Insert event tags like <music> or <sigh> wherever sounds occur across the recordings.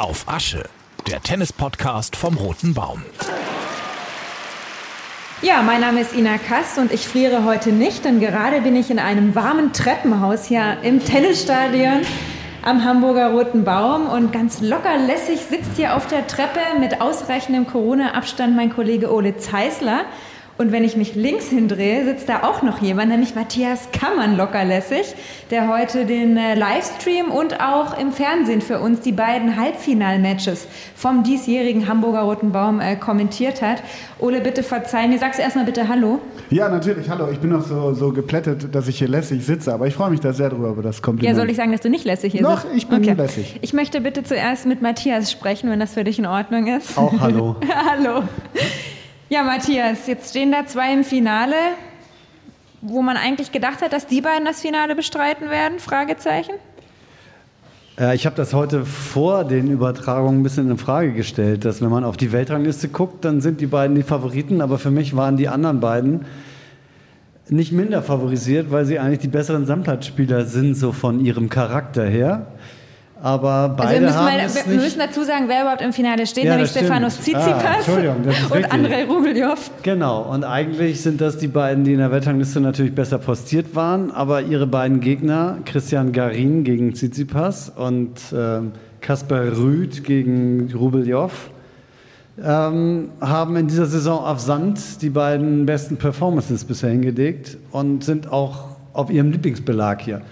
Auf Asche, der Tennis-Podcast vom Roten Baum. Ja, mein Name ist Ina Kast und ich friere heute nicht, denn gerade bin ich in einem warmen Treppenhaus hier im Tennisstadion am Hamburger Roten Baum und ganz locker lässig sitzt hier auf der Treppe mit ausreichendem Corona-Abstand mein Kollege Ole Zeisler. Und wenn ich mich links hindrehe, sitzt da auch noch jemand, nämlich Matthias Kammern lockerlässig, der heute den äh, Livestream und auch im Fernsehen für uns die beiden Halbfinalmatches vom diesjährigen Hamburger Roten Baum äh, kommentiert hat. Ole, bitte verzeih mir. Sagst du erstmal bitte Hallo? Ja, natürlich. Hallo. Ich bin noch so, so geplättet, dass ich hier lässig sitze, aber ich freue mich da sehr drüber, über das Kompliment. Ja, soll ich sagen, dass du nicht lässig hier Noch, sitzt? ich bin lässig. Ich möchte bitte zuerst mit Matthias sprechen, wenn das für dich in Ordnung ist. Auch hallo. <laughs> hallo. Ja, Matthias, jetzt stehen da zwei im Finale, wo man eigentlich gedacht hat, dass die beiden das Finale bestreiten werden? Fragezeichen. Ja, ich habe das heute vor den Übertragungen ein bisschen in Frage gestellt, dass wenn man auf die Weltrangliste guckt, dann sind die beiden die Favoriten, aber für mich waren die anderen beiden nicht minder favorisiert, weil sie eigentlich die besseren Sandplatzspieler sind, so von ihrem Charakter her. Aber beide also wir müssen, haben mal, wir nicht müssen dazu sagen, wer überhaupt im Finale steht, Ja, nämlich. Stefanos Ah, Tsitsipas ist und. Andrei Rublev. Genau, und eigentlich sind das die beiden, die in der Weltrangliste natürlich besser postiert waren, aber ihre beiden Gegner, Christian Garin gegen Tsitsipas und ähm, Kaspar Rüth gegen Rubeljow, ähm, haben in dieser Saison auf Sand die beiden besten Performances bisher hingelegt und sind auch auf ihrem Lieblingsbelag hier.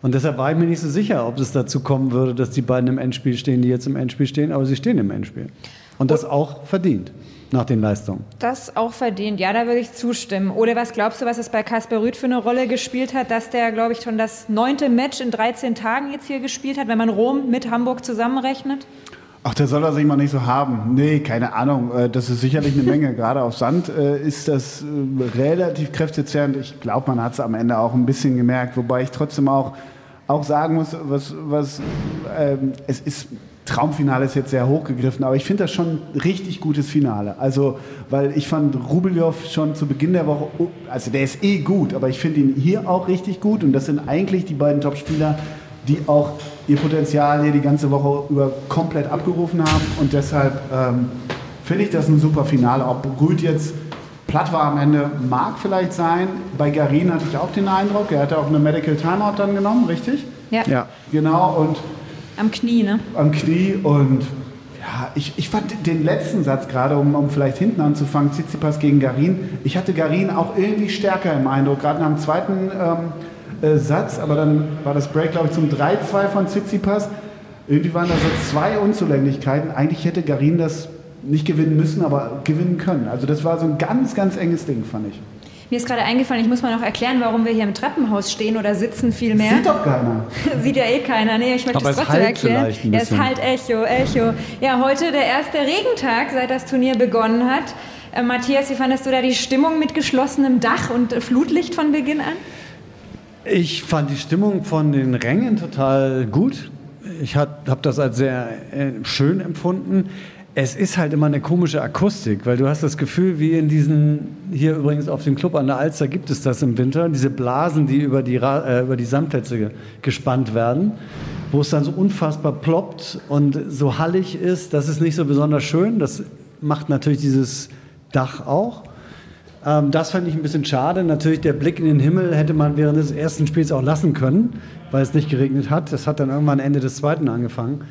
Und deshalb war ich mir nicht so sicher, ob es dazu kommen würde, dass die beiden im Endspiel stehen, die jetzt im Endspiel stehen, aber sie stehen im Endspiel. Und das auch verdient, nach den Leistungen. Das auch verdient, ja, da würde ich zustimmen. Oder was glaubst du, was es bei Kaspar Rüth für eine Rolle gespielt hat, dass der, glaube ich, schon das neunte Match in 13 Tagen jetzt hier gespielt hat, wenn man Rom mit Hamburg zusammenrechnet? Ach, der soll er sich mal nicht so haben. Nee, keine Ahnung. Äh, Das ist sicherlich eine Menge. <laughs> Gerade auf Sand äh, ist das äh, relativ kräftezehrend. Ich glaube, man hat es am Ende auch ein bisschen gemerkt. Wobei ich trotzdem auch, auch sagen muss, was, was ähm, es ist. Traumfinale ist jetzt sehr hochgegriffen, aber ich finde das schon ein richtig gutes Finale. Also, weil ich fand Rubeljow schon zu Beginn der Woche, oh, also der ist eh gut, aber ich finde ihn hier auch richtig gut und das sind eigentlich die beiden Top-Spieler, die auch ihr Potenzial hier die ganze Woche über komplett abgerufen haben. Und deshalb ähm, finde ich das ein super Finale. Ob Rüd jetzt platt war am Ende, mag vielleicht sein. Bei Garin hatte ich auch den Eindruck, er hatte auch eine Medical Timeout dann genommen, richtig? Ja, Ja. Genau, und am Knie, ne? am Knie. Und ja, ich, ich fand den letzten Satz gerade, um, um vielleicht hinten anzufangen, Tsitsipas gegen Garin. Ich hatte Garin auch irgendwie stärker im Eindruck, gerade nach dem zweiten ähm, äh, Satz. Aber dann war das Break, glaube ich, zum 3-2 von Tsitsipas. Irgendwie waren da so zwei Unzulänglichkeiten. Eigentlich hätte Garin das nicht gewinnen müssen, aber gewinnen können. Also das war so ein ganz, ganz enges Ding, fand ich. Mir ist gerade eingefallen, ich muss mal noch erklären, warum wir hier im Treppenhaus stehen oder sitzen vielmehr. Sieht doch keiner. <laughs> Sieht ja eh keiner. Nee, ich möchte Aber es trotzdem halt erklären. es bisschen. halt Echo, Echo. Ja, heute der erste Regentag, seit das Turnier begonnen hat. Äh, Matthias, wie fandest du da die Stimmung mit geschlossenem Dach und Flutlicht von Beginn an? Ich fand die Stimmung von den Rängen total gut. Ich habe das als sehr äh, schön empfunden. Es ist halt immer eine komische Akustik, weil du hast das Gefühl, wie in diesen, hier übrigens auf dem Club an der Alster gibt es das im Winter, diese Blasen, die über die, äh, über die Sandplätze ge gespannt werden, wo es dann so unfassbar ploppt und so hallig ist. Das ist nicht so besonders schön. Das macht natürlich dieses Dach auch. Ähm, das fand ich ein bisschen schade. Natürlich der Blick in den Himmel hätte man während des ersten Spiels auch lassen können, weil es nicht geregnet hat. Das hat dann irgendwann Ende des zweiten angefangen.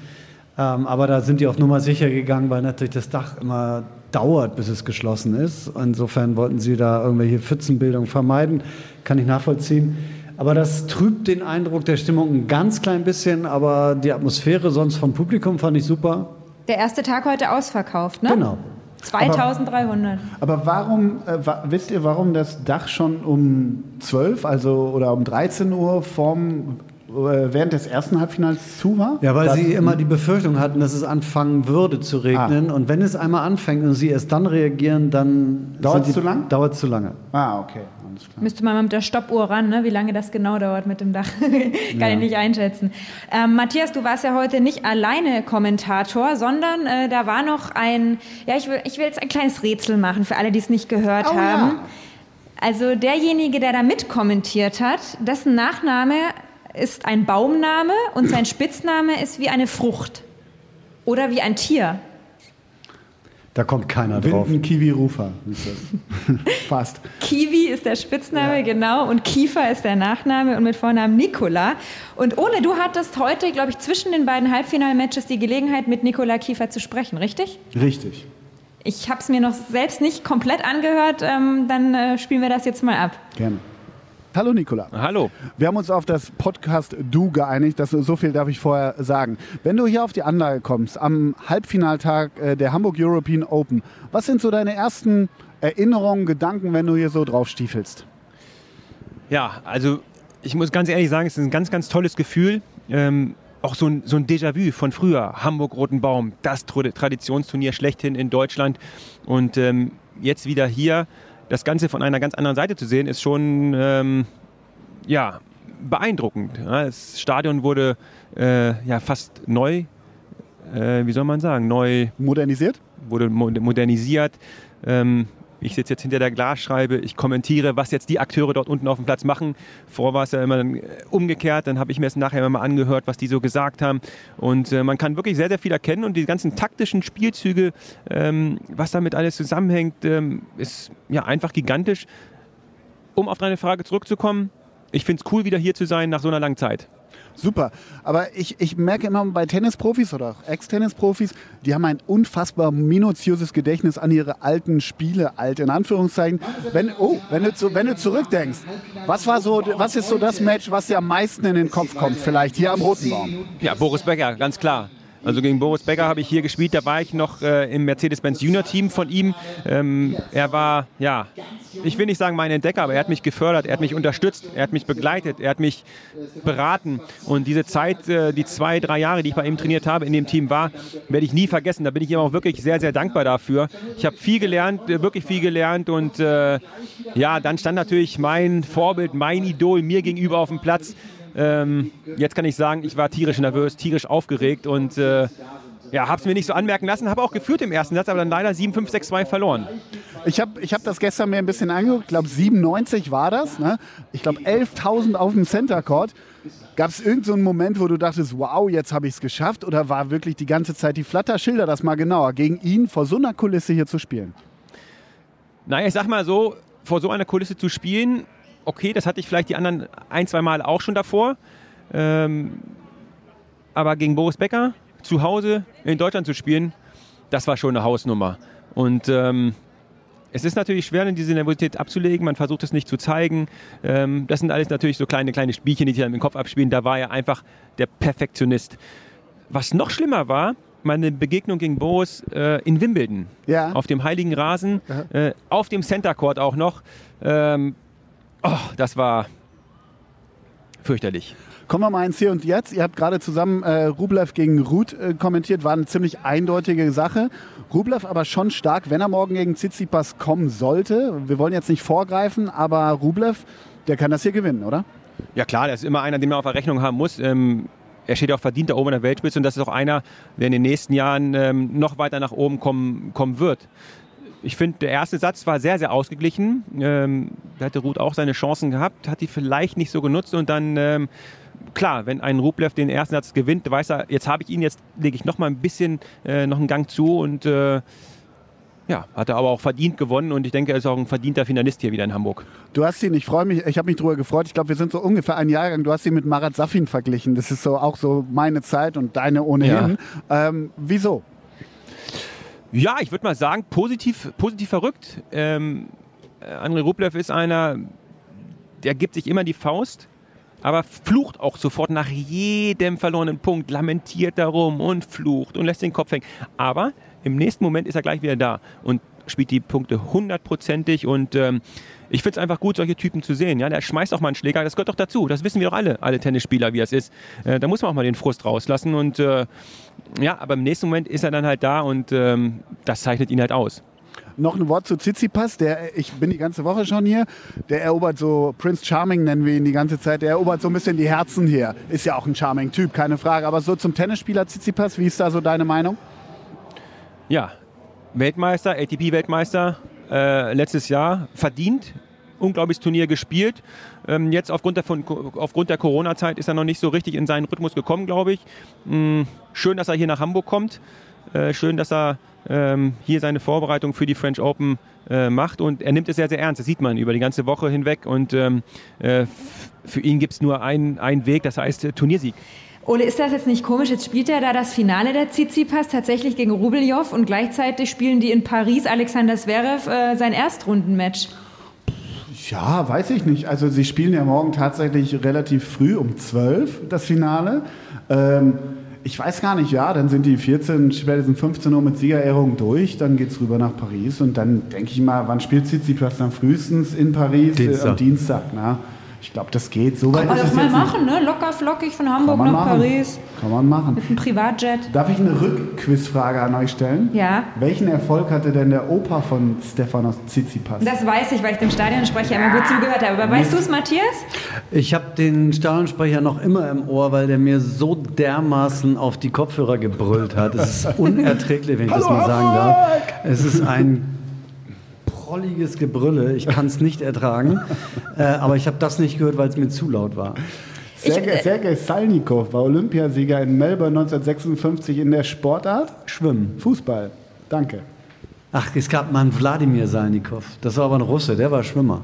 Ähm, aber da sind die auf Nummer sicher gegangen, weil natürlich das Dach immer dauert, bis es geschlossen ist. Insofern wollten sie da irgendwelche Pfützenbildung vermeiden. Kann ich nachvollziehen. Aber das trübt den Eindruck der Stimmung ein ganz klein bisschen. Aber die Atmosphäre sonst vom Publikum fand ich super. Der erste Tag heute ausverkauft, ne? Genau. 2300. Aber warum, äh, wa wisst ihr, warum das Dach schon um 12, also oder um 13 Uhr vorm, äh, während des ersten Halbfinals zu war? Ja, weil Das- sie immer die Befürchtung hatten, dass es anfangen würde zu regnen. Und wenn es einmal anfängt und sie erst dann reagieren, dann Dauert's sind die- zu lang? Dauert's zu lange. Ah, okay, alles klar. Müsste man mal mit der Stoppuhr ran, ne? wie lange das genau dauert mit dem Dach. <laughs> Kann ich nicht einschätzen. Ähm, Matthias, du warst ja heute nicht alleine Kommentator, sondern äh, da war noch ein, ja, ich will, ich will jetzt ein kleines Rätsel machen für alle, die es nicht gehört Oh, ja. haben. Also derjenige, der da mitkommentiert hat, dessen Nachname ist ein Baumname und sein Spitzname ist wie eine Frucht. Oder wie ein Tier. Da kommt keiner drauf. Winden Kiwi Rufer ist das. <laughs> Fast. Kiwi ist der Spitzname, genau. Und Kiefer ist der Nachname und mit Vornamen Nikola. Und Ole, du hattest heute, glaube ich, zwischen den beiden Halbfinalmatches die Gelegenheit, mit Nikola Kiefer zu sprechen, richtig? Richtig. Ich habe es mir noch selbst nicht komplett angehört. Ähm, dann äh, spielen wir das jetzt mal ab. Gerne. Hallo Nikola. Hallo. Wir haben uns auf das Podcast Du geeinigt. Das, so viel darf ich vorher sagen. Wenn du hier auf die Anlage kommst, am Halbfinaltag äh, der Hamburg European Open, was sind so deine ersten Erinnerungen, Gedanken, wenn du hier so drauf stiefelst? Ja, also ich muss ganz ehrlich sagen, es ist ein ganz, ganz tolles Gefühl. Ähm, auch so ein, so ein Déjà-vu von früher. Hamburg-Roten Baum, das Traditionsturnier schlechthin in Deutschland. Und ähm, jetzt wieder hier das Ganze von einer ganz anderen Seite zu sehen, ist schon ähm, ja, beeindruckend. Das Stadion wurde äh, ja fast neu, äh, wie soll man sagen, neu modernisiert. Wurde modernisiert. Ähm, ich sitze jetzt hinter der Glasscheibe, ich kommentiere, was jetzt die Akteure dort unten auf dem Platz machen. Vorher war es ja immer äh, umgekehrt, dann habe ich mir es nachher immer mal angehört, was die so gesagt haben. Und äh, man kann wirklich sehr, sehr viel erkennen und die ganzen taktischen Spielzüge, ähm, was damit alles zusammenhängt, ähm, ist ja einfach gigantisch. Um auf deine Frage zurückzukommen, ich finde es cool, wieder hier zu sein nach so einer langen Zeit. Super. Aber ich, ich merke immer bei Tennisprofis oder auch Ex-Tennisprofis, die haben ein unfassbar minutiöses Gedächtnis an ihre alten Spiele, alt in Anführungszeichen. Wenn, oh, wenn du, wenn du zurückdenkst, was, war so, was ist so das Match, was dir am meisten in den Kopf kommt, vielleicht hier am Roten Baum? Ja, Boris Becker, ganz klar. Also gegen Boris Becker habe ich hier gespielt, da war ich noch äh, im Mercedes-Benz Junior-Team von ihm. Ähm, er war, ja, ich will nicht sagen mein Entdecker, aber er hat mich gefördert, er hat mich unterstützt, er hat mich begleitet, er hat mich beraten. Und diese Zeit, äh, die zwei, drei Jahre, die ich bei ihm trainiert habe, in dem Team war, werde ich nie vergessen. Da bin ich ihm auch wirklich sehr, sehr dankbar dafür. Ich habe viel gelernt, äh, wirklich viel gelernt und äh, ja, dann stand natürlich mein Vorbild, mein Idol mir gegenüber auf dem Platz. Ähm, jetzt kann ich sagen, ich war tierisch nervös, tierisch aufgeregt und äh, ja, habe es mir nicht so anmerken lassen, habe auch geführt im ersten Satz, aber dann leider 7-5-6-2 verloren. Ich habe ich hab das gestern mir ein bisschen angeguckt, ich glaube 97 war das, ne? ich glaube 11.000 auf dem Center Court. Gab es irgendeinen so Moment, wo du dachtest, wow, jetzt habe ich es geschafft? Oder war wirklich die ganze Zeit die Flatter? Schilder das mal genauer, gegen ihn vor so einer Kulisse hier zu spielen. Naja, ich sag mal so, vor so einer Kulisse zu spielen, okay, das hatte ich vielleicht die anderen ein, zwei Mal auch schon davor. Ähm, aber gegen Boris Becker zu Hause in Deutschland zu spielen, das war schon eine Hausnummer. Und ähm, es ist natürlich schwer, diese Nervosität abzulegen. Man versucht es nicht zu zeigen. Ähm, das sind alles natürlich so kleine, kleine Spielchen, die sich dann im Kopf abspielen. Da war er einfach der Perfektionist. Was noch schlimmer war, meine Begegnung gegen Boris äh, in Wimbledon. Ja. Auf dem heiligen Rasen, äh, auf dem Center Court auch noch. Ähm, Oh, das war fürchterlich. Kommen wir mal ins Hier und Jetzt. Ihr habt gerade zusammen äh, Rublev gegen Ruth äh, kommentiert, war eine ziemlich eindeutige Sache. Rublev aber schon stark, wenn er morgen gegen Tsitsipas kommen sollte. Wir wollen jetzt nicht vorgreifen, aber Rublev, der kann das hier gewinnen, oder? Ja klar, der ist immer einer, den man auf der Rechnung haben muss. Ähm, er steht auch verdient da oben in der Weltspitze und das ist auch einer, der in den nächsten Jahren ähm, noch weiter nach oben kommen, kommen wird ich finde, der erste Satz war sehr, sehr ausgeglichen. Ähm, da hatte Ruth auch seine Chancen gehabt, hat die vielleicht nicht so genutzt und dann, ähm, klar, wenn ein Rublev den ersten Satz gewinnt, weiß er, jetzt habe ich ihn, jetzt lege ich noch mal ein bisschen äh, noch einen Gang zu und äh, ja, hat er aber auch verdient gewonnen und ich denke, er ist auch ein verdienter Finalist hier wieder in Hamburg. Du hast ihn, ich freue mich, ich habe mich darüber gefreut. Ich glaube, wir sind so ungefähr ein Jahr lang. Du hast ihn mit Marat Safin verglichen. Das ist so auch so meine Zeit und deine ohnehin. Ja. Ähm, wieso? Ja, ich würde mal sagen, positiv, positiv verrückt. Ähm, äh, André Rublev ist einer, der gibt sich immer die Faust, aber flucht auch sofort nach jedem verlorenen Punkt, lamentiert darum und flucht und lässt den Kopf hängen. Aber im nächsten Moment ist er gleich wieder da und spielt die Punkte hundertprozentig und ähm, ich finde es einfach gut, solche Typen zu sehen. Ja, der schmeißt auch mal einen Schläger, das gehört doch dazu. Das wissen wir doch alle, alle Tennisspieler, wie es ist. Äh, da muss man auch mal den Frust rauslassen und äh, ja, aber im nächsten Moment ist er dann halt da und ähm, das zeichnet ihn halt aus. Noch ein Wort zu Tsitsipas, der, ich bin die ganze Woche schon hier, der erobert so, Prince Charming nennen wir ihn die ganze Zeit, der erobert so ein bisschen die Herzen hier. Ist ja auch ein Charming-Typ, keine Frage. Aber so zum Tennisspieler Tsitsipas, wie ist da so deine Meinung? Ja, Weltmeister, ATP-Weltmeister, äh, letztes Jahr verdient, unglaubliches Turnier gespielt. Ähm, jetzt aufgrund der, aufgrund der Corona-Zeit ist er noch nicht so richtig in seinen Rhythmus gekommen, glaube ich. Mhm, schön, dass er hier nach Hamburg kommt. äh, schön, dass er ähm, hier seine Vorbereitung für die French Open äh, macht und er nimmt es sehr, sehr ernst. Das sieht man über die ganze Woche hinweg und ähm, äh, für ihn gibt es nur einen Weg, das heißt äh, Turniersieg. Ole, ist das jetzt nicht komisch? Jetzt spielt er da das Finale der Tsitsipas tatsächlich gegen Rubeljow und gleichzeitig spielen die in Paris Alexander Zverev äh, sein Erstrundenmatch. Ja, weiß ich nicht. Also sie spielen ja morgen tatsächlich relativ früh um 12 das Finale. Ähm, ich weiß gar nicht, ja, dann sind die 14, spätestens 15 Uhr mit Siegerehrung durch, dann geht es rüber nach Paris und dann denke ich mal, wann spielt Tsitsipas dann frühestens in Paris? Dienstag. Äh, am Dienstag, na? Ich glaube, das geht. So Kann weit man ist das es mal machen, ne? Locker flockig von Hamburg man nach machen. Paris Kann man machen. mit einem Privatjet. Darf ich eine Rückquizfrage an euch stellen? Ja. Welchen Erfolg hatte denn der Opa von Stefanos Tsitsipas? Das weiß ich, weil ich dem Stadionsprecher immer gut zugehört habe. Aber weißt du es, Matthias? Ich habe den Stadionsprecher noch immer im Ohr, weil der mir so dermaßen auf die Kopfhörer gebrüllt hat. Es ist <laughs> unerträglich, wenn ich das mal sagen darf. Es ist ein prolliges Gebrülle. Ich kann es nicht ertragen. <laughs> Äh, aber ich habe das nicht gehört, weil es mir zu laut war. Sergei, Ich- äh, Sergei Salnikov war Olympiasieger in Melbourne 1956 in der Sportart Schwimmen. Fußball. Danke. Ach, es gab mal einen Wladimir Salnikov. Das war aber ein Russe, der war Schwimmer.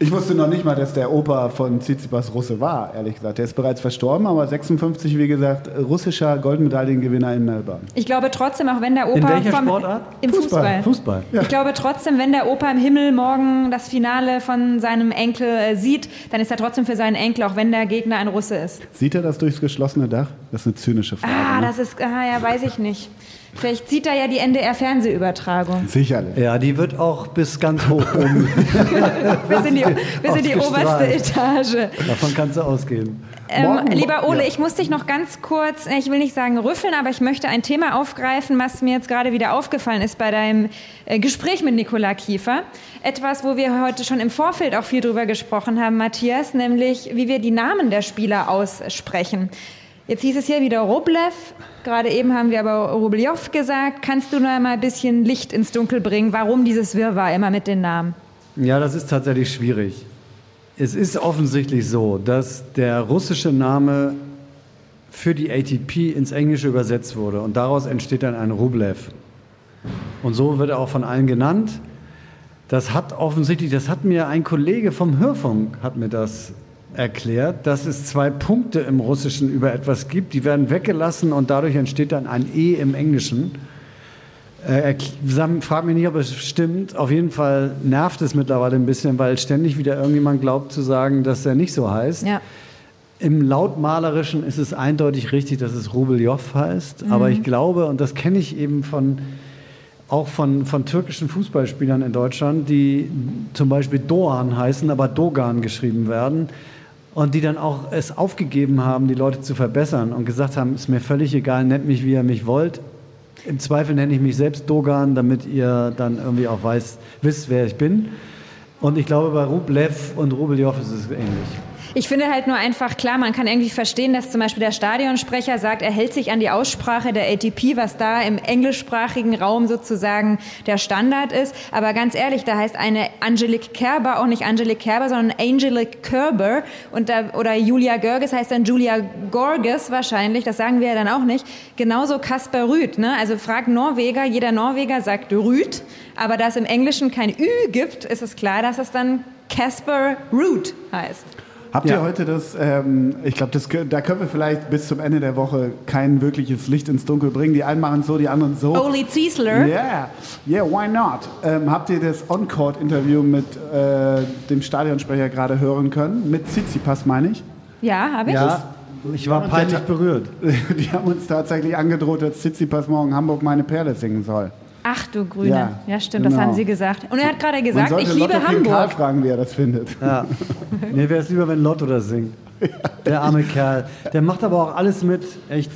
Ich wusste noch nicht mal, dass der Opa von Tsitsipas Russe war, ehrlich gesagt. Der ist bereits verstorben, aber 56, wie gesagt, russischer Goldmedaillengewinner in Melbourne. Ich glaube trotzdem, auch wenn der Opa In welcher vom, Sportart? im Fußball. Fußball. Ich glaube trotzdem, wenn der Opa im Himmel morgen das Finale von seinem Enkel äh, sieht, dann ist er trotzdem für seinen Enkel, auch wenn der Gegner ein Russe ist. Sieht er das durchs geschlossene Dach? Das ist eine zynische Frage. Ah, ne? das ist, ah, ja, weiß ich nicht. Vielleicht sieht er ja die NDR-Fernsehübertragung. Sicherlich. Ja, die wird auch bis ganz hoch oben. <laughs> <laughs> Bis in die, bis in die oberste. Etage. Davon kannst du ausgehen. Ähm, lieber Ole, ja. ich muss dich noch ganz kurz, äh, ich will nicht sagen rüffeln, aber ich möchte ein Thema aufgreifen, was mir jetzt gerade wieder aufgefallen ist bei deinem äh, Gespräch mit Nikola Kiefer. Etwas, wo wir heute schon im Vorfeld auch viel drüber gesprochen haben, Matthias, nämlich wie wir die Namen der Spieler aussprechen. Jetzt hieß es hier wieder Roblev, gerade eben haben wir aber Rublev gesagt. Kannst du noch mal ein bisschen Licht ins Dunkel bringen, warum dieses Wirrwarr immer mit den Namen? Ja, das ist tatsächlich schwierig. Es ist offensichtlich so, dass der russische Name für die ATP ins Englische übersetzt wurde und daraus entsteht dann ein Rublev. Und so wird er auch von allen genannt. Das hat offensichtlich, das hat mir ein Kollege vom Hörfunk hat mir das erklärt, dass es zwei Punkte im Russischen über etwas gibt, die werden weggelassen und dadurch entsteht dann ein E im Englischen. Äh, frag mich nicht, ob es stimmt. Auf jeden Fall nervt es mittlerweile ein bisschen, weil ständig wieder irgendjemand glaubt zu sagen, dass er nicht so heißt. Ja. Im Lautmalerischen ist es eindeutig richtig, dass es Rubeljow heißt. Aber ich glaube, und das kenne ich eben von, auch von, von türkischen Fußballspielern in Deutschland, die zum Beispiel Doğan heißen, aber Dogan geschrieben werden. Und die dann auch es aufgegeben haben, die Leute zu verbessern und gesagt haben, ist mir völlig egal, nennt mich, wie ihr mich wollt. Im Zweifel nenne ich mich selbst Dogan, damit ihr dann irgendwie auch weiß, wisst, wer ich bin. Und ich glaube, bei Rublev und Rubeljow ist es ähnlich. Ich finde halt nur einfach klar, man kann irgendwie verstehen, dass zum Beispiel der Stadionsprecher sagt, er hält sich an die Aussprache der ATP, was da im englischsprachigen Raum sozusagen der Standard ist. Aber ganz ehrlich, da heißt eine Angelique Kerber auch nicht Angelique Kerber, sondern Angelique Kerber. Und da, oder Julia Görges heißt dann Julia Gorges wahrscheinlich, das sagen wir ja dann auch nicht. Genauso Kasper Rüth. Ne? Also frag Norweger, jeder Norweger sagt Rüth. Aber da es im Englischen kein Ü gibt, ist es klar, dass es dann Casper Root heißt. Habt Ja. ihr heute das, ähm, ich glaube, da können wir vielleicht bis zum Ende der Woche kein wirkliches Licht ins Dunkel bringen. Die einen machen es so, die anderen so. Oli Ziesler. Yeah, yeah, why not? Ähm, habt ihr das On-Court-Interview mit äh, dem Stadionsprecher gerade hören können? Mit Tsitsipas, meine ich? Ja, habe ich. Ja, ich war peinlich berührt. <laughs> Die haben uns tatsächlich angedroht, dass Tsitsipas morgen Hamburg meine Perle singen soll. Ach du Grüne. Ja, Ja, stimmt, das genau. haben Sie gesagt. Und er hat gerade gesagt, ich liebe Lotto King Karl Hamburg. fragen, wie er das findet. Ja. Mir wäre es lieber, wenn Lotto das singt. Der arme Kerl. Der macht aber auch alles mit. Echt.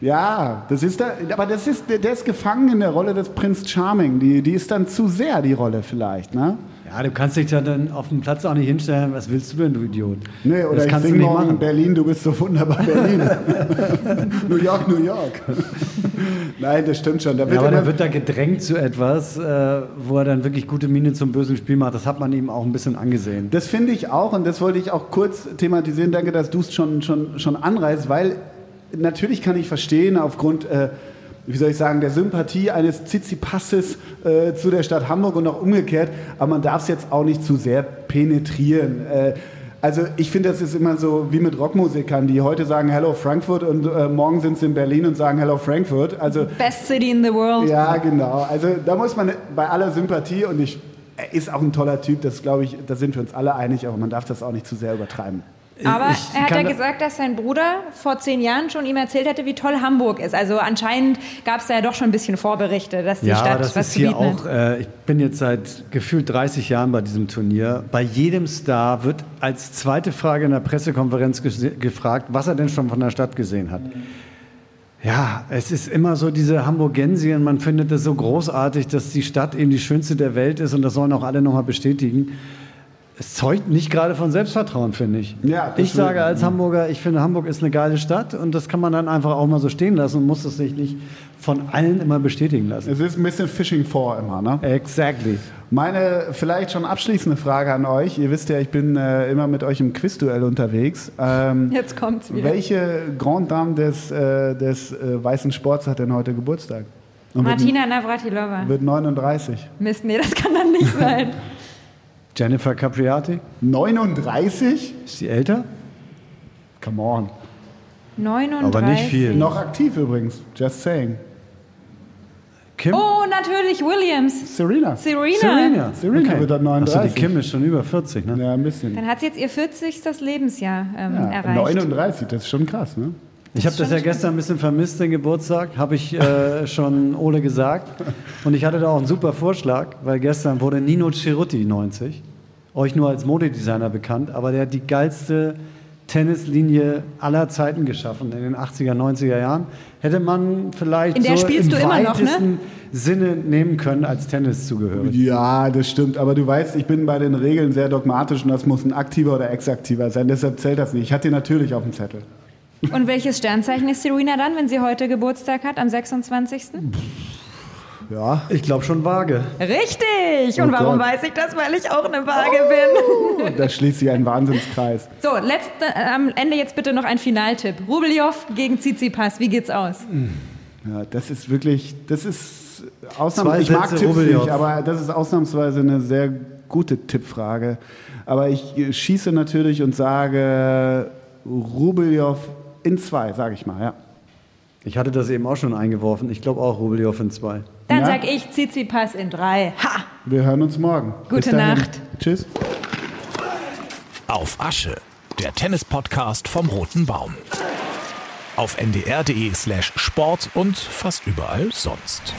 Ja, das ist da, aber das ist, der der ist gefangen in der Rolle des Prinz Charming. Die, die ist dann zu sehr die Rolle vielleicht, ne? Ja, du kannst dich ja dann auf dem Platz auch nicht hinstellen. Was willst du denn, du Idiot? Nee, oder das ich kannst du sing nicht morgen machen. Berlin, du bist so wunderbar Berlin. <laughs> New York, New York. <laughs> Nein, das stimmt schon. Da wird Ja, aber der wird da gedrängt zu etwas, äh, wo er dann wirklich gute Miene zum bösen Spiel macht. Das hat man ihm auch ein bisschen angesehen. das finde ich auch und das wollte ich auch kurz thematisieren. Danke, dass du es schon, schon, schon anreißt, weil natürlich kann ich verstehen, aufgrund äh, wie soll ich sagen, der Sympathie eines Zizipasses äh, zu der Stadt Hamburg und auch umgekehrt. Aber man darf es jetzt auch nicht zu sehr penetrieren. Äh, also ich finde, das ist immer so wie mit Rockmusikern, die heute sagen Hello Frankfurt und äh, morgen sind sie in Berlin und sagen Hello Frankfurt. Also Best City in the World. Ja, genau. Also da muss man bei aller Sympathie und ich, er ist auch ein toller Typ, das glaube ich, da sind wir uns alle einig, aber man darf das auch nicht zu sehr übertreiben. Aber Ich er hat ja gesagt, dass sein Bruder vor zehn Jahren schon ihm erzählt hätte, wie toll Hamburg ist. Also anscheinend gab es da ja doch schon ein bisschen Vorberichte, dass die Ja, Stadt das was ist hier auch, äh, ich bin jetzt seit gefühlt 30 Jahren bei diesem Turnier. Bei jedem Star wird als zweite Frage in der Pressekonferenz gefragt, was er denn schon von der Stadt gesehen hat. Ja, es ist immer so diese Hamburgensien, man findet es so großartig, dass die Stadt eben die schönste der Welt ist und das sollen auch alle nochmal bestätigen. Es zeugt nicht gerade von Selbstvertrauen, finde ich. Ja, ich sage als Hamburger, ich finde, Hamburg ist eine geile Stadt und das kann man dann einfach auch mal so stehen lassen und muss das sich nicht von allen immer bestätigen lassen. Es ist ein bisschen Fishing for immer, ne? Exactly. Meine vielleicht schon abschließende Frage an euch. Ihr wisst ja, ich bin äh, immer mit euch im Quizduell unterwegs. Ähm, Jetzt kommt's wieder. welche Grand Dame des, äh, des äh, weißen Sports hat denn heute Geburtstag? Und wird- Martina Navratilova. Wird 39. Mist, nee, das kann dann nicht <laughs> sein. Jennifer Capriati, 39? ist sie älter? Come on. 39. Aber nicht viel. Noch aktiv übrigens. Just saying. Kim? Oh, natürlich Williams. Serena. Serena. Serena. Serena wird dann Achso, 39. die Kim ist schon über 40, ne? Ja, ein bisschen. Dann hat sie jetzt ihr 40. Lebensjahr ähm, Ja, erreicht. 39, das ist schon krass, ne? Ich habe das ja gestern ein bisschen vermisst, den Geburtstag, habe ich äh, <laughs> schon Ole gesagt. Und ich hatte da auch einen super Vorschlag, weil gestern wurde Nino Cerutti 90, euch nur als Modedesigner bekannt, aber der hat die geilste Tennislinie aller Zeiten geschaffen in den 80er, 90er Jahren. Hätte man vielleicht In der so spielst im du immer noch, ne? weitesten Sinne nehmen können als Tenniszugehörig. Ja, das stimmt. Aber du weißt, ich bin bei den Regeln sehr dogmatisch und das muss ein aktiver oder exaktiver sein. Deshalb zählt das nicht. Ich hatte die natürlich auf dem Zettel. Und welches Sternzeichen ist Serena dann, wenn sie heute Geburtstag hat, am 26.? Ja. Ich glaube schon vage. Richtig! Und Oh warum Gott. weiß ich das? Weil ich auch eine Waage bin. Da schließt sich ein Wahnsinnskreis. So, letzte, äh, am Ende jetzt bitte noch ein Finaltipp. Rubeljow gegen Tsitsipas, wie geht's aus? Ja, das ist wirklich, das ist ausnahmsweise, ich mag Tipps Rubeljow. nicht, aber das ist ausnahmsweise eine sehr gute Tippfrage. Aber ich äh, schieße natürlich und sage Rubeljow in zwei, sage ich mal, ja. Ich hatte das eben auch schon eingeworfen. Ich glaube auch Rubeljow in zwei. Dann Ja. sag ich Tsitsipas in drei. Ha! Wir hören uns morgen. Gute. Nacht. Tschüss. Auf Asche, der Tennis-Podcast vom Roten Baum. Auf ndr.de slash Sport und fast überall sonst.